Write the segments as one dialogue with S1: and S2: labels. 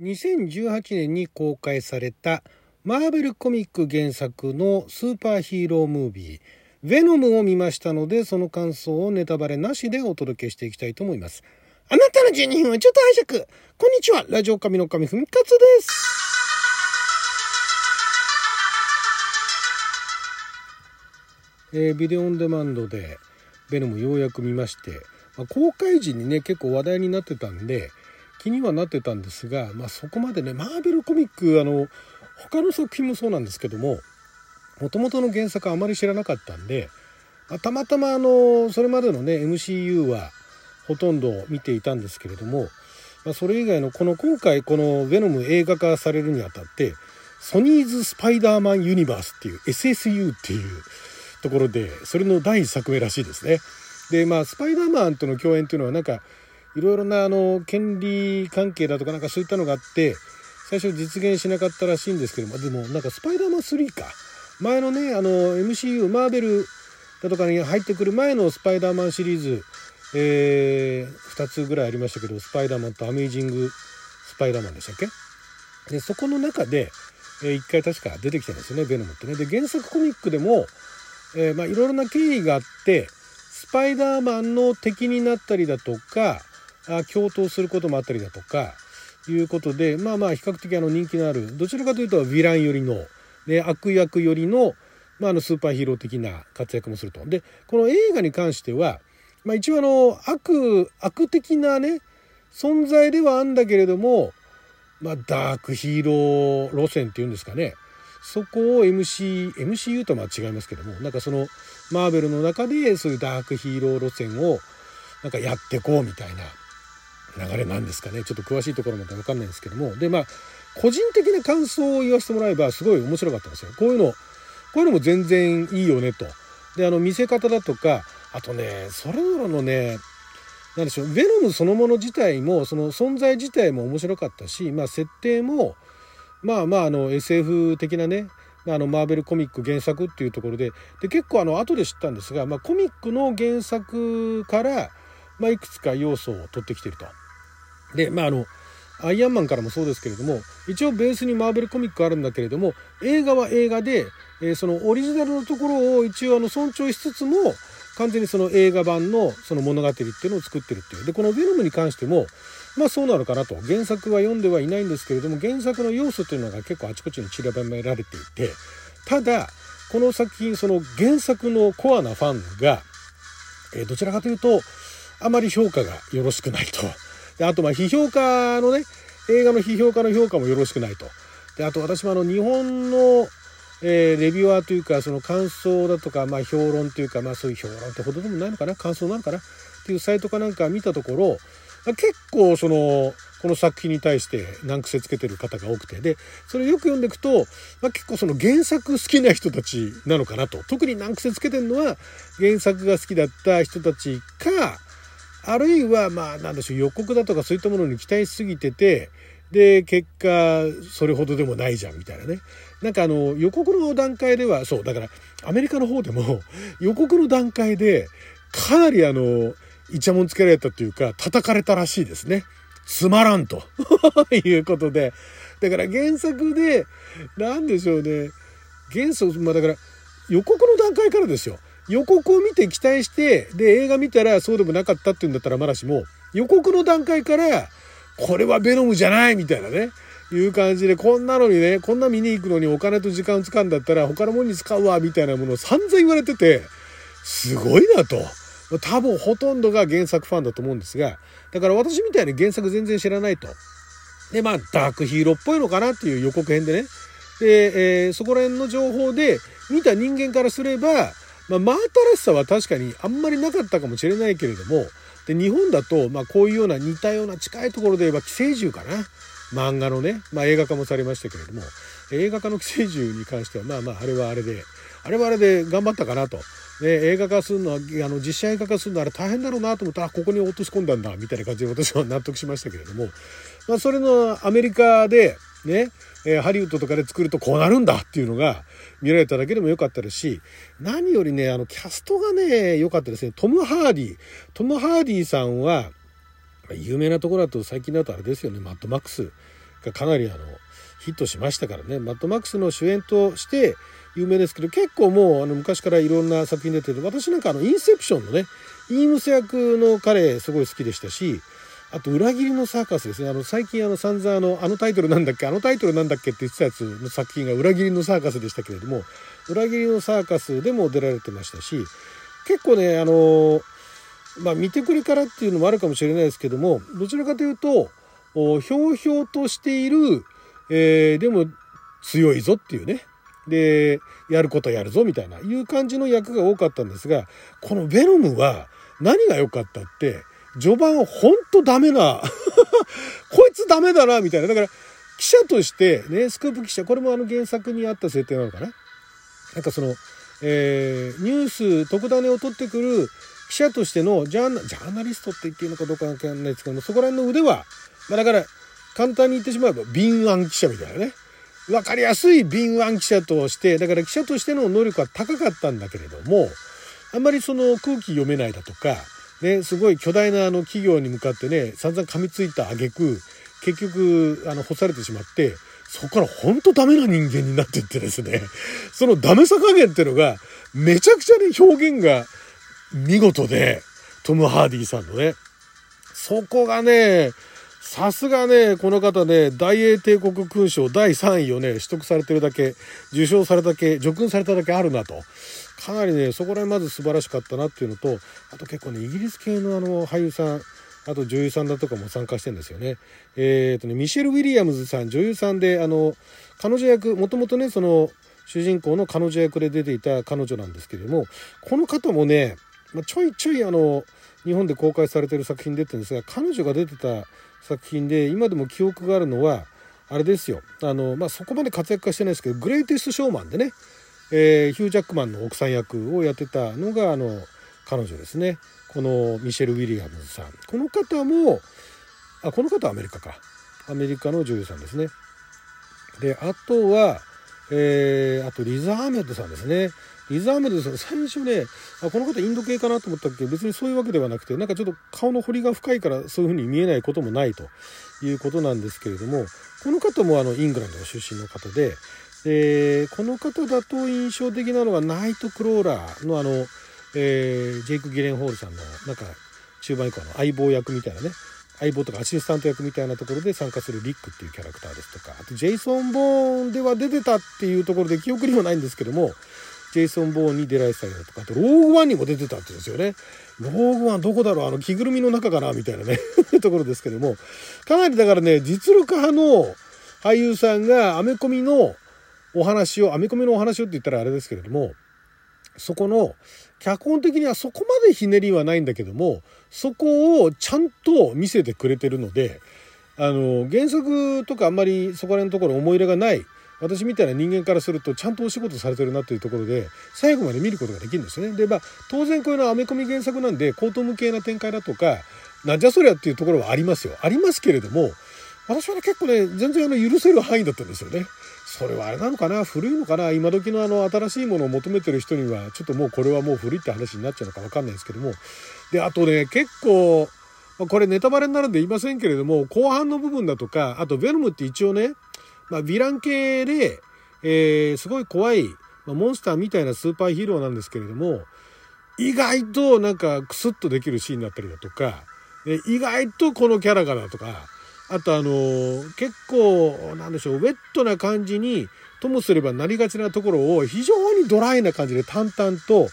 S1: 2018年に公開されたマーベルコミック原作のスーパーヒーロームービー「ヴェノム」を見ましたのでその感想をネタバレなしでお届けしていきたいと思います。あなたの12分はちょっと拝借。こんにちはラジオ神の神ふみかつです。えー、ビデオオンデマンドで「ベノム」ようやく見まして、まあ、公開時にね結構話題になってたんで気にはなってたんですが、まあ、そこまでねマーベルコミックあの他の作品もそうなんですけどももともとの原作あまり知らなかったんで、まあ、たまたまあのそれまでのね MCU はほとんど見ていたんですけれども、まあ、それ以外のこの今回この「ヴェノム」映画化されるにあたってソニーズ・スパイダーマン・ユニバースっていう SSU っていうところでそれの第1作目らしいですね。でまあスパイダーマンとの共演っていうのはなんかいろいろなあの権利関係だとかなんかそういったのがあって最初実現しなかったらしいんですけどもでもなんかスパイダーマン3か。前のねあの MCU マーベルだとかに入ってくる前のスパイダーマンシリーズ、えー、2つぐらいありましたけどスパイダーマンとアメイジングスパイダーマンでしたっけ？でそこの中で、えー、1回確か出てきたんですよねベノムってね。で原作コミックでも、えー、まあいろいろな経緯があってスパイダーマンの敵になったりだとか共闘することもあったりだとかいうことでまあまあ比較的あの人気のあるどちらかというとヴィラン寄りの、ね、悪役寄りの,、まあ、あのスーパーヒーロー的な活躍もすると。でこの映画に関しては、まあ、一応あの悪悪的なね存在ではあんだけれども、まあ、ダークヒーロー路線っていうんですかねそこを MC MCU とは違いますけどもなんかそのマーベルの中でそういうダークヒーロー路線をなんかやってこうみたいな流れなんですかね。ちょっと詳しいところまで分かんないんですけども。でまあ個人的な感想を言わせてもらえばすごい面白かったんですよ。こういうのこういうのも全然いいよねと。であの見せ方だとかあとねそれぞれのね何でしょうヴェノムそのもの自体もその存在自体も面白かったし、まあ、設定もまあまああの SF 的なねあのマーベルコミック原作っていうところでで結構あの後で知ったんですが、まあ、コミックの原作から、まあ、いくつか要素を取ってきてると。でまああのアイアンマンからもそうですけれども一応ベースにマーベルコミックあるんだけれども映画は映画で、えー、そのオリジナルのところを一応あの尊重しつつも完全にその映画版のその物語っていうのを作ってるっていうでこの「ヴェノム」に関してもまあそうなのかなと原作は読んではいないんですけれども原作の要素というのが結構あちこちに散りばめられていてただこの作品その原作のコアなファンが、えー、どちらかというとあまり評価がよろしくないと。であとまあ批評家のね映画の批評家の評価もよろしくないと。であと私もあの日本の、えー、レビュアーというかその感想だとか、まあ、評論というか、まあ、そういう評論ってほどでもないのかな？感想なのかな？っていうサイトかなんか見たところ結構そのこの作品に対して難癖つけてる方が多くて。でそれよく読んでいくと、まあ、結構その原作好きな人たちなのかなと。特に難癖つけてるのは原作が好きだった人たちかあるいはまあなんでしょう予告だとかそういったものに期待しすぎててで結果それほどでもないじゃんみたいなね。なんかあの予告の段階ではそうだからアメリカの方でも 予告の段階でかなりあのイチャモンつけられたというか叩かれたらしいですね。つまらんと。いうことで。だから原作で何でしょうね。原作まあだから予告の段階からですよ。予告を見て期待して、で、映画見たらそうでもなかったっていうんだったらまだしも、予告の段階から、これはベノムじゃないみたいなね、いう感じで、こんなのにね、こんな見に行くのにお金と時間を使うんだったら他のものに使うわ、みたいなものを散々言われてて、すごいなと。多分ほとんどが原作ファンだと思うんですが、だから私みたいに原作全然知らないと。で、まあ、ダークヒーローっぽいのかなっていう予告編でね。で、えー、そこら辺の情報で見た人間からすれば、まあ、真新しさは確かにあんまりなかったかもしれないけれども、で、日本だと、まあ、こういうような似たような近いところで言えば、寄生獣かな？漫画のね、まあ、映画化もされましたけれども、映画化の寄生獣に関しては、まあまあ、あれはあれで、あれはあれで頑張ったかなと。ね、映画化するのは、あの、実写映画化するのはあれ大変だろうなと思ったら、ここに落とし込んだんだ、みたいな感じで私は納得しましたけれども、まあ、それのアメリカで、ね、えー、ハリウッドとかで作るとこうなるんだっていうのが見られただけでも良かったですし、何よりね、あの、キャストがね、良かったですね。トム・ハーディ。トム・ハーディさんは、有名なところだと最近だとあれですよね、マッドマックス。がかなりあのヒットしましたからねマッドマックスの主演として有名ですけど結構もうあの昔からいろんな作品出てて私なんかあのインセプションのねイームス役の彼すごい好きでしたしあと裏切りのサーカスですね。あの最近あの散々あのあのタイトルなんだっけあのタイトルなんだっけって言ってたやつの作品が裏切りのサーカスでしたけれども裏切りのサーカスでも出られてましたし結構ねあのまあ見てくれからっていうのもあるかもしれないですけどもどちらかというとひょうひょうとしている、えー、でも強いぞっていうね。でやることやるぞみたいないう感じの役が多かったんですがこのベノムは何が良かったって序盤ほんとダメな こいつダメだなみたいな。だから記者としてねスクープ記者これもあの原作にあった設定なのかな。なんかその、えー、ニュース特ダネを取ってくる記者としてのジャーナジャーナリストって言っていいのかどうかわかんないですけどもそこら辺の腕は、まあ、だから簡単に言ってしまえば敏腕記者みたいなね。分かりやすい敏腕記者としてだから記者としての能力は高かったんだけれどもあんまりその空気読めないだとか、ね、すごい巨大なあの企業に向かってね散々噛みついた挙句結局あの干されてしまってそこから本当ダメな人間になっていってですねそのダメさ加減っていうのがめちゃくちゃね表現が見事でトム・ハーディさんのね。そこがねさすがね、この方ね、大英帝国勲章第3位をね、取得されてるだけ、受賞されただけ、叙勲されただけあるなと。かなりね、そこら辺まず素晴らしかったなっていうのと、あと結構ね、イギリス系のあの俳優さん、あと女優さんだとかも参加してんですよね。えっ、ー、とね、ミシェル・ウィリアムズさん、女優さんで、あの、彼女役、もともとね、その、主人公の彼女役で出ていた彼女なんですけれども、この方もね、まあ、ちょいちょいあの、日本で公開されてる作品出てるんですが、彼女が出てた作品で今でも記憶があるのはあれですよ。あの、まあ、そこまで活躍はしてないですけどグレイテストショーマンでね、えー、ヒュー・ジャックマンの奥さん役をやってたのがあの彼女ですね。このミシェル・ウィリアムズさん。この方もあこの方はアメリカか。アメリカの女優さんですね。であとはえー、あとリザ・アーメッドさんですね。リザーメドさん最初ねあこの方インド系かなと思ったっけ？別にそういうわけではなくてなんかちょっと顔の彫りが深いからそういう風に見えないこともないと。いうことなんですけれどもこの方もあのイングランドの出身の方ででこの方だと印象的なのがナイトクローラーのあの、えー、ジェイク・ギレンホールさんのなんか中盤以降の相棒役みたいなね。相棒とかアシスタント役みたいなところで参加するリックっていうキャラクターですとかあとジェイソン・ボーンでは出てたっていうところで記憶にもないんですけどもジェイソン・ボーンに出られてたりだとか、あと、ローグワンにも出てたって言うんですよね。ローグワンどこだろうあの、着ぐるみの中かなみたいなね ところですけども、かなりだからね、実力派の俳優さんがアメコミのお話を、アメコミのお話をって言ったらあれですけれども、そこの、脚本的にはそこまでひねりはないんだけども、そこをちゃんと見せてくれてるので、あの、原作とかあんまりそこら辺のところ思い入れがない私みたいな人間からするとちゃんとお仕事されてるなっていうところで最後まで見ることができるんですよね。でまあ当然こういうのはアメコミ原作なんで高等無形な展開だとかなんじゃそりゃっていうところはありますよ。ありますけれども私はね結構ね全然あの許せる範囲だったんですよね。それはあれなのかな？古いのかな？今時のあの新しいものを求めてる人にはちょっともうこれはもう古いって話になっちゃうのか分かんないですけどもであとね結構これネタバレになるんで言いませんけれども後半の部分だとかあとヴェノムって一応ねまあ、ヴィラン系で、えー、すごい怖い、まあ、モンスターみたいなスーパーヒーローなんですけれども、意外となんかクスッとできるシーンだったりだとか、意外とこのキャラがだとか、あとあのー、結構、なんでしょう、ウェットな感じに、ともすればなりがちなところを非常にドライな感じで淡々と、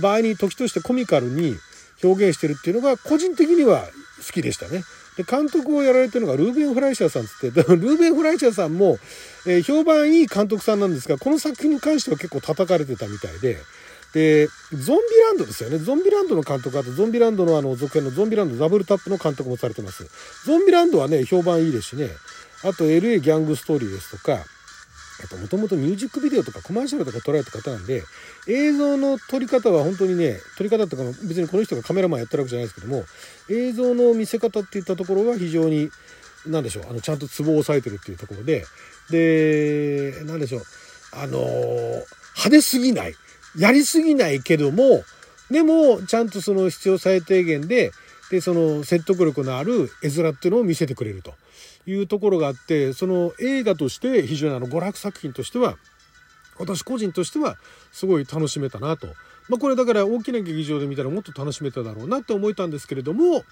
S1: 場合に時としてコミカルに表現してるっていうのが個人的には好きでしたね。で、監督をやられてるのがルーベン・フライシャーさんつって、ルーベン・フライシャーさんも、えー、評判いい監督さんなんですが、この作品に関しては結構叩かれてたみたいで、で、ゾンビランドですよね。ゾンビランドの監督、あとゾンビランドのあの続編のゾンビランドダブルタップの監督もされてます。ゾンビランドはね、評判いいですしね。あと LA ギャングストーリーですとか、もともとミュージックビデオとかコマーシャルとか撮られた方なんで、映像の撮り方は本当にね、撮り方とかも別にこの人がカメラマンやってるわけじゃないですけども、映像の見せ方っていったところは非常に、何でしょう、あの、ちゃんとツボを押さえてるっていうところで、で、何でしょう、あの派手すぎない。やりすぎないけども、でも、ちゃんとその必要最低限で、で、その説得力のある絵面っていうのを見せてくれると。いうところがあってその映画として非常にあの娯楽作品としては私個人としてはすごい楽しめたなと。まあ、これだから大きな劇場で見たらもっと楽しめただろうなって思えたんですけれども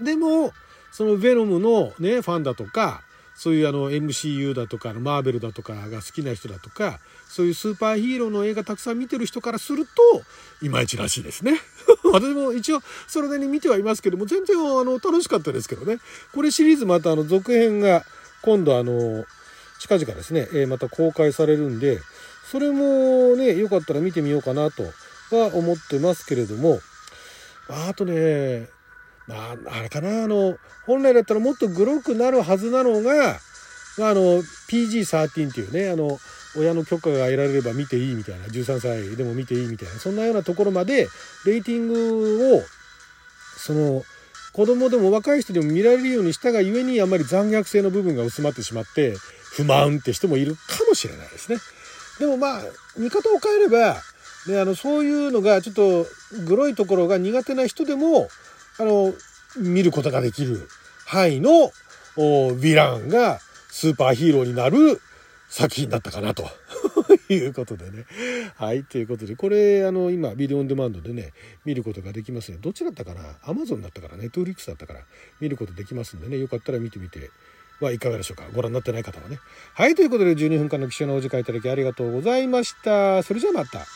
S1: でもそのヴェノムのねファンだとかそういうあの MCU だとかマーベルだとかが好きな人だとかそういうスーパーヒーローの映画たくさん見てる人からするといまいちらしいですね。私も一応それなりに見てはいますけども全然あの楽しかったですけどねこれシリーズまたあの続編が今度あの近々ですね、えまた公開されるんでそれもねよかったら見てみようかなとは思ってますけれどもあとねあ、あれかな、あの、本来だったらもっとグロくなるはずなのが、まあ、あの、PG13 っていうね、あの、親の許可が得られれば見ていいみたいな、13歳でも見ていいみたいな、そんなようなところまで、レーティングを、その、子供でも若い人でも見られるようにしたがゆえにあんまり残虐性の部分が薄まってしまって不満って人もいるかもしれないですね。でもまあ見方を変えれば、ね、あのそういうのがちょっとグロいところが苦手な人でもあの、見ることができる範囲のヴィランがスーパーヒーローになる作品だったかなと いうことでね。はい。ということで、これ、あの、今、ビデオオンデマンドでね、見ることができますね。どっちだったかな？アマゾンだったから、ネットフリックスだったから、見ることできますんでね、よかったら見てみてはいかがでしょうか？ご覧になってない方はね。はい。ということで、12分間の記者のお時間いただきありがとうございました。それじゃあまた。